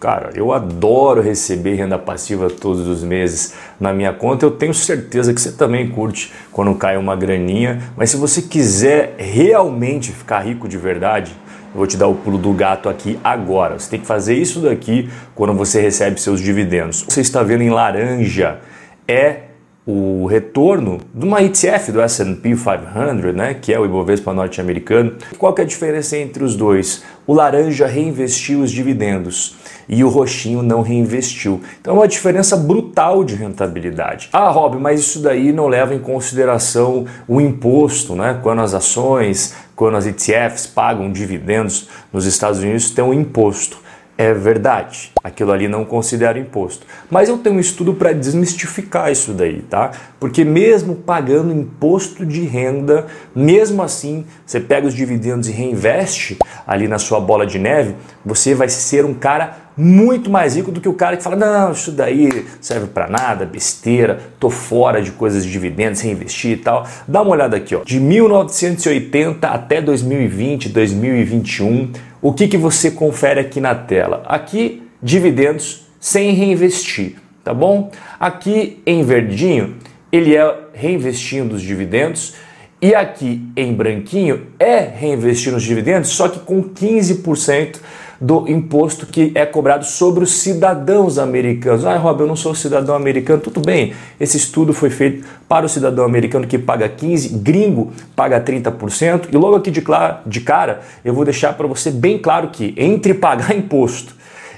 Cara, eu adoro receber renda passiva todos os meses na minha conta. Eu tenho certeza que você também curte quando cai uma graninha. Mas se você quiser realmente ficar rico de verdade, eu vou te dar o pulo do gato aqui agora. Você tem que fazer isso daqui quando você recebe seus dividendos. Você está vendo em laranja é o retorno de uma ETF do S&P 500, né, que é o Ibovespa norte-americano. Qual que é a diferença entre os dois? O laranja reinvestiu os dividendos e o roxinho não reinvestiu. Então é uma diferença brutal de rentabilidade. Ah, Rob, mas isso daí não leva em consideração o imposto, né? Quando as ações, quando as ETFs pagam dividendos nos Estados Unidos, tem um imposto. É verdade, aquilo ali não considera imposto. Mas eu tenho um estudo para desmistificar isso daí, tá? Porque mesmo pagando imposto de renda, mesmo assim, você pega os dividendos e reinveste ali na sua bola de neve, você vai ser um cara muito mais rico do que o cara que fala: não, isso daí serve para nada, besteira, tô fora de coisas de dividendos, reinvestir e tal. Dá uma olhada aqui, ó. De 1980 até 2020, 2021 o que, que você confere aqui na tela? Aqui, dividendos sem reinvestir, tá bom? Aqui em verdinho, ele é reinvestindo os dividendos e aqui em branquinho é reinvestir nos dividendos, só que com 15% do imposto que é cobrado sobre os cidadãos americanos. Ah, Rob, eu não sou cidadão americano. Tudo bem, esse estudo foi feito para o cidadão americano que paga 15%, gringo paga 30%. E logo aqui de, de cara, eu vou deixar para você bem claro que entre pagar imposto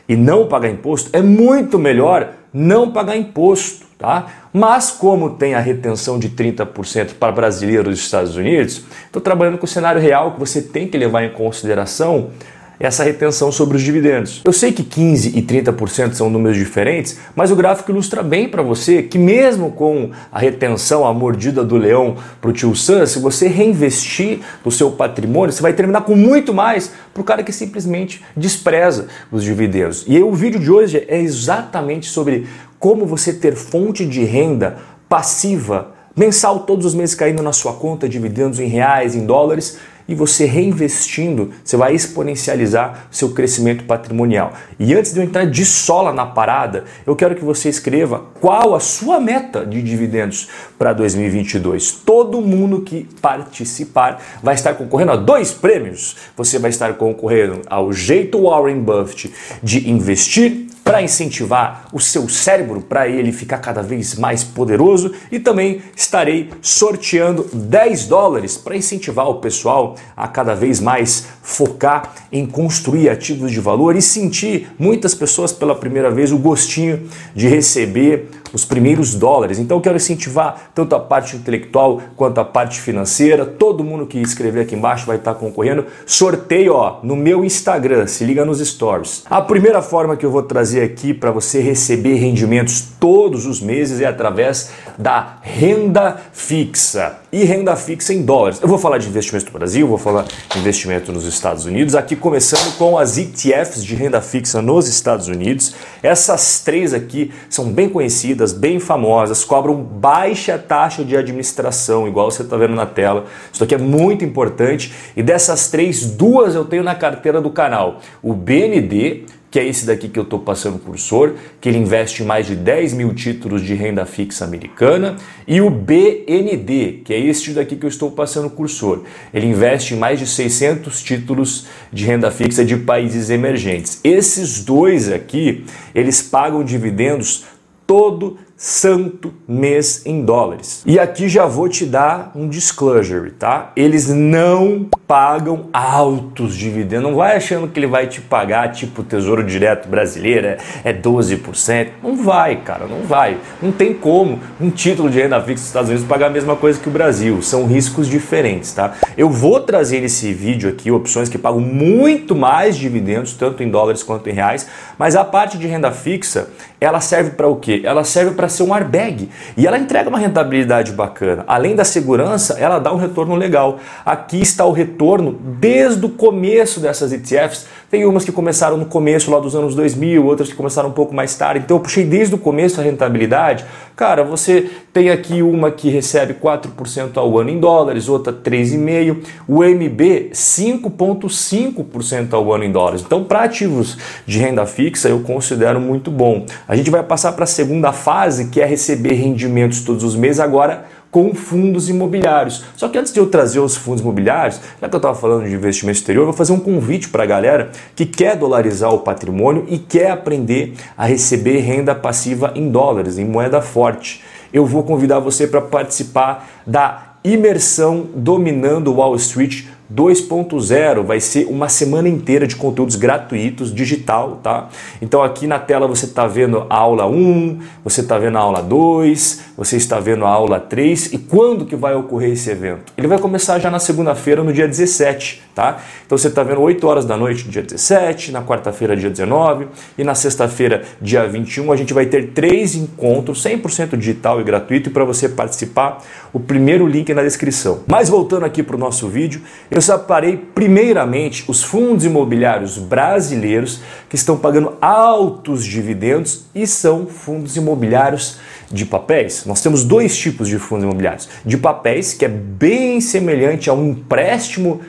e não pagar imposto é muito melhor não pagar imposto. Tá? Mas como tem a retenção de 30% para brasileiros dos Estados Unidos, estou trabalhando com o cenário real que você tem que levar em consideração essa retenção sobre os dividendos. Eu sei que 15 e 30% são números diferentes, mas o gráfico ilustra bem para você que mesmo com a retenção, a mordida do leão para o tio Sam, se você reinvestir no seu patrimônio, você vai terminar com muito mais para o cara que simplesmente despreza os dividendos. E o vídeo de hoje é exatamente sobre como você ter fonte de renda passiva mensal todos os meses caindo na sua conta, dividendos em reais, em dólares e você reinvestindo, você vai exponencializar seu crescimento patrimonial. E antes de eu entrar de sola na parada, eu quero que você escreva qual a sua meta de dividendos para 2022. Todo mundo que participar vai estar concorrendo a dois prêmios. Você vai estar concorrendo ao jeito Warren Buffett de investir para incentivar o seu cérebro para ele ficar cada vez mais poderoso e também estarei sorteando 10 dólares para incentivar o pessoal a cada vez mais focar em construir ativos de valor e sentir muitas pessoas pela primeira vez o gostinho de receber os primeiros dólares. Então eu quero incentivar tanto a parte intelectual quanto a parte financeira. Todo mundo que escrever aqui embaixo vai estar concorrendo. Sorteio ó, no meu Instagram, se liga nos stories. A primeira forma que eu vou trazer aqui para você receber rendimentos todos os meses é através da renda fixa. E renda fixa em dólares. Eu vou falar de investimento no Brasil, vou falar de investimento nos Estados Unidos. Aqui começando com as ETFs de renda fixa nos Estados Unidos. Essas três aqui são bem conhecidas conhecidas, bem famosas, cobram baixa taxa de administração, igual você está vendo na tela. Isso aqui é muito importante. E dessas três, duas eu tenho na carteira do canal: o BND, que é esse daqui que eu estou passando cursor, que ele investe em mais de 10 mil títulos de renda fixa americana, e o BND, que é este daqui que eu estou passando cursor. Ele investe em mais de 600 títulos de renda fixa de países emergentes. Esses dois aqui, eles pagam dividendos todo santo mês em dólares. E aqui já vou te dar um disclosure, tá? Eles não pagam altos dividendos. Não vai achando que ele vai te pagar tipo Tesouro Direto brasileiro, é 12%. É não vai, cara, não vai. Não tem como um título de renda fixa dos Estados Unidos pagar a mesma coisa que o Brasil. São riscos diferentes, tá? Eu vou trazer nesse vídeo aqui opções que pagam muito mais dividendos, tanto em dólares quanto em reais, mas a parte de renda fixa, ela serve para o quê? Ela serve para ser um airbag. E ela entrega uma rentabilidade bacana. Além da segurança, ela dá um retorno legal. Aqui está o retorno desde o começo dessas ETFs Tem umas que começaram no começo lá dos anos 2000, outras que começaram um pouco mais tarde. Então eu puxei desde o começo a rentabilidade. Cara, você tem aqui uma que recebe 4% ao ano em dólares, outra 3,5%, o MB 5,5% ao ano em dólares. Então, para ativos de renda fixa, eu considero muito bom. A gente vai passar para a segunda fase, que é receber rendimentos todos os meses agora com fundos imobiliários. Só que antes de eu trazer os fundos imobiliários, já que eu estava falando de investimento exterior, eu vou fazer um convite para a galera que quer dolarizar o patrimônio e quer aprender a receber renda passiva em dólares, em moeda forte. Eu vou convidar você para participar da imersão dominando Wall Street 2.0 vai ser uma semana inteira de conteúdos gratuitos, digital, tá? Então aqui na tela você está vendo a aula 1, você está vendo a aula 2, você está vendo a aula 3 e quando que vai ocorrer esse evento? Ele vai começar já na segunda-feira, no dia 17, tá? Então você está vendo 8 horas da noite, dia 17, na quarta-feira, dia 19 e na sexta-feira, dia 21, a gente vai ter três encontros 100% digital e gratuito e para você participar, o primeiro link é na descrição. Mas voltando aqui para o nosso vídeo, eu separei primeiramente os fundos imobiliários brasileiros que estão pagando altos dividendos e são fundos imobiliários de papéis. Nós temos dois tipos de fundos imobiliários: de papéis, que é bem semelhante a um empréstimo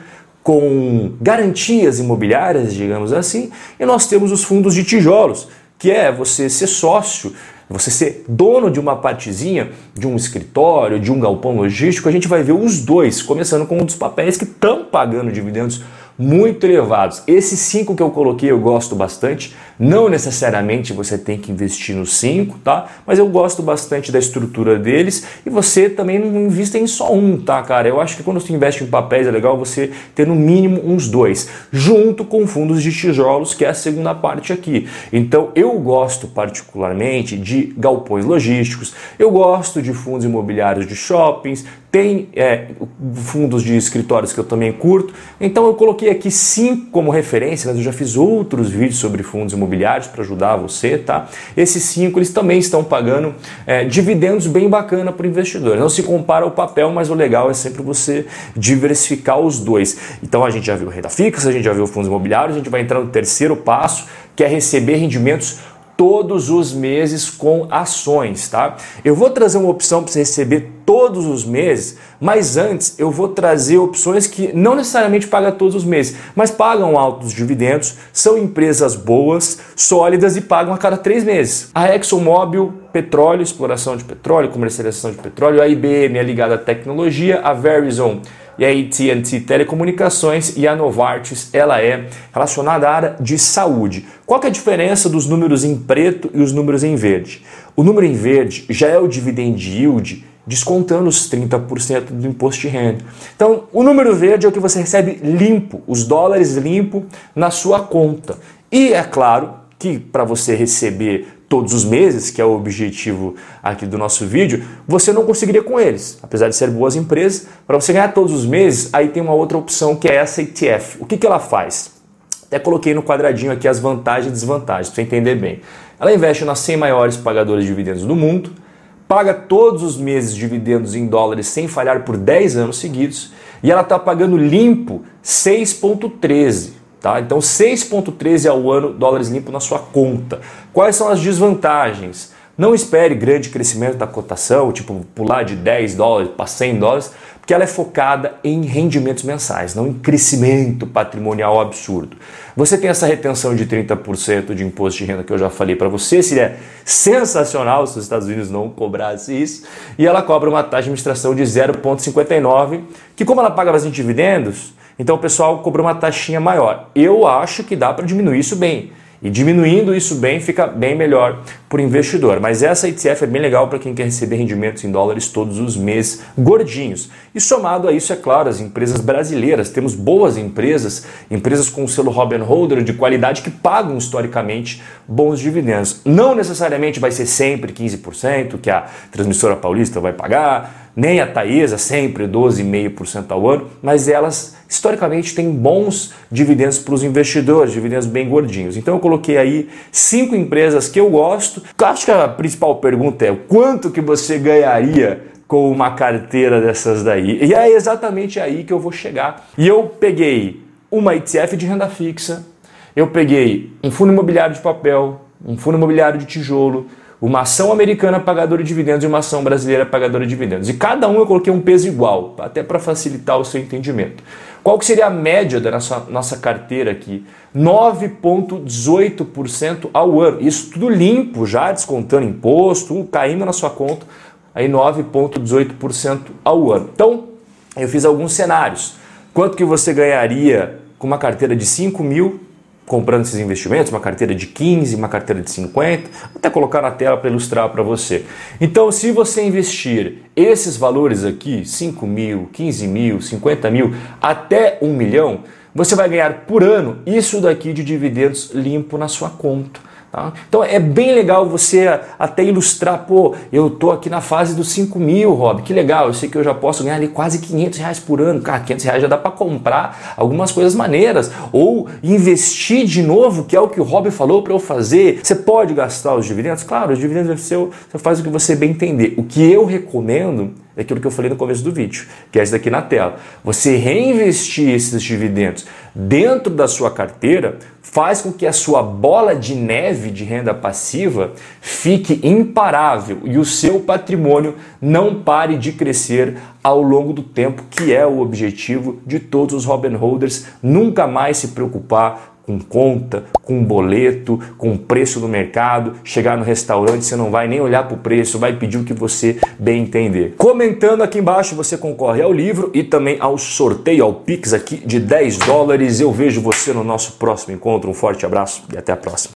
com garantias imobiliárias, digamos assim, e nós temos os fundos de tijolos, que é você ser sócio você ser dono de uma partezinha, de um escritório, de um galpão logístico, a gente vai ver os dois, começando com um dos papéis que estão pagando dividendos muito elevados. Esses cinco que eu coloquei eu gosto bastante. Não necessariamente você tem que investir nos cinco, tá? Mas eu gosto bastante da estrutura deles e você também não invista em só um, tá, cara? Eu acho que quando você investe em papéis é legal você ter no mínimo uns dois, junto com fundos de tijolos, que é a segunda parte aqui. Então eu gosto particularmente de galpões logísticos, eu gosto de fundos imobiliários de shoppings, tem é, fundos de escritórios que eu também curto. Então eu coloquei aqui cinco como referência, mas eu já fiz outros vídeos sobre fundos imobiliários para ajudar você, tá? Esses cinco eles também estão pagando é, dividendos bem bacana para o investidor. Não se compara ao papel, mas o legal é sempre você diversificar os dois. Então a gente já viu renda fixa, a gente já viu fundos imobiliários, a gente vai entrar no terceiro passo, que é receber rendimentos todos os meses com ações, tá? Eu vou trazer uma opção para você receber todos os meses, mas antes eu vou trazer opções que não necessariamente pagam todos os meses, mas pagam altos dividendos, são empresas boas, sólidas e pagam a cada três meses. A ExxonMobil, petróleo, exploração de petróleo, comercialização de petróleo, a IBM é ligada à tecnologia, a Verizon e a AT&T Telecomunicações e a Novartis, ela é relacionada à área de saúde. Qual é a diferença dos números em preto e os números em verde? O número em verde já é o dividend yield descontando os 30% do imposto de renda. Então, o número verde é o que você recebe limpo, os dólares limpo na sua conta. E é claro que para você receber todos os meses, que é o objetivo aqui do nosso vídeo, você não conseguiria com eles. Apesar de ser boas empresas, para você ganhar todos os meses, aí tem uma outra opção que é essa ETF. O que, que ela faz? Até coloquei no quadradinho aqui as vantagens e desvantagens, para você entender bem. Ela investe nas 100 maiores pagadoras de dividendos do mundo, paga todos os meses dividendos em dólares sem falhar por 10 anos seguidos, e ela está pagando limpo 6,13. Tá? Então 6,13 ao ano dólares limpo na sua conta. Quais são as desvantagens? Não espere grande crescimento da cotação, tipo pular de 10 dólares para 100 dólares, porque ela é focada em rendimentos mensais, não em crescimento patrimonial absurdo. Você tem essa retenção de 30% de imposto de renda que eu já falei para você, seria sensacional se os Estados Unidos não cobrassem isso, e ela cobra uma taxa de administração de 0,59, que como ela paga bastante dividendos, então o pessoal cobra uma taxinha maior. Eu acho que dá para diminuir isso bem. E diminuindo isso bem, fica bem melhor para o investidor. Mas essa ETF é bem legal para quem quer receber rendimentos em dólares todos os meses, gordinhos. E somado a isso, é claro, as empresas brasileiras. Temos boas empresas, empresas com o selo Robin Holder de qualidade que pagam historicamente bons dividendos. Não necessariamente vai ser sempre 15% que a transmissora paulista vai pagar, nem a Taesa, sempre 12,5% ao ano, mas elas historicamente têm bons dividendos para os investidores, dividendos bem gordinhos. Então eu coloquei aí cinco empresas que eu gosto. Acho que a principal pergunta é quanto que você ganharia com uma carteira dessas daí? E é exatamente aí que eu vou chegar. E eu peguei uma ETF de renda fixa, eu peguei um fundo imobiliário de papel, um fundo imobiliário de tijolo, uma ação americana pagadora de dividendos e uma ação brasileira pagadora de dividendos. E cada um eu coloquei um peso igual, até para facilitar o seu entendimento. Qual que seria a média da nossa, nossa carteira aqui? 9,18% ao ano. Isso tudo limpo, já descontando imposto, caindo na sua conta, aí 9,18% ao ano. Então, eu fiz alguns cenários. Quanto que você ganharia com uma carteira de 5 mil comprando esses investimentos, uma carteira de 15, uma carteira de 50, vou até colocar na tela para ilustrar para você. Então, se você investir esses valores aqui, 5 mil, 15 mil, 50 mil, até 1 milhão, você vai ganhar por ano isso daqui de dividendos limpo na sua conta. Tá? Então é bem legal você até ilustrar, pô, eu tô aqui na fase dos 5 mil, Rob, que legal, eu sei que eu já posso ganhar ali quase 500 reais por ano, cara, 500 reais já dá para comprar algumas coisas maneiras, ou investir de novo, que é o que o Rob falou para eu fazer. Você pode gastar os dividendos? Claro, os dividendos é seu, você faz o que você bem entender. O que eu recomendo é aquilo que eu falei no começo do vídeo, que é esse daqui na tela. Você reinvestir esses dividendos dentro da sua carteira faz com que a sua bola de neve de renda passiva fique imparável e o seu patrimônio não pare de crescer ao longo do tempo, que é o objetivo de todos os Robin Holders, nunca mais se preocupar com conta, com boleto, com preço no mercado. Chegar no restaurante, você não vai nem olhar para o preço, vai pedir o que você bem entender. Comentando aqui embaixo, você concorre ao livro e também ao sorteio, ao Pix aqui de 10 dólares. Eu vejo você no nosso próximo encontro. Um forte abraço e até a próxima.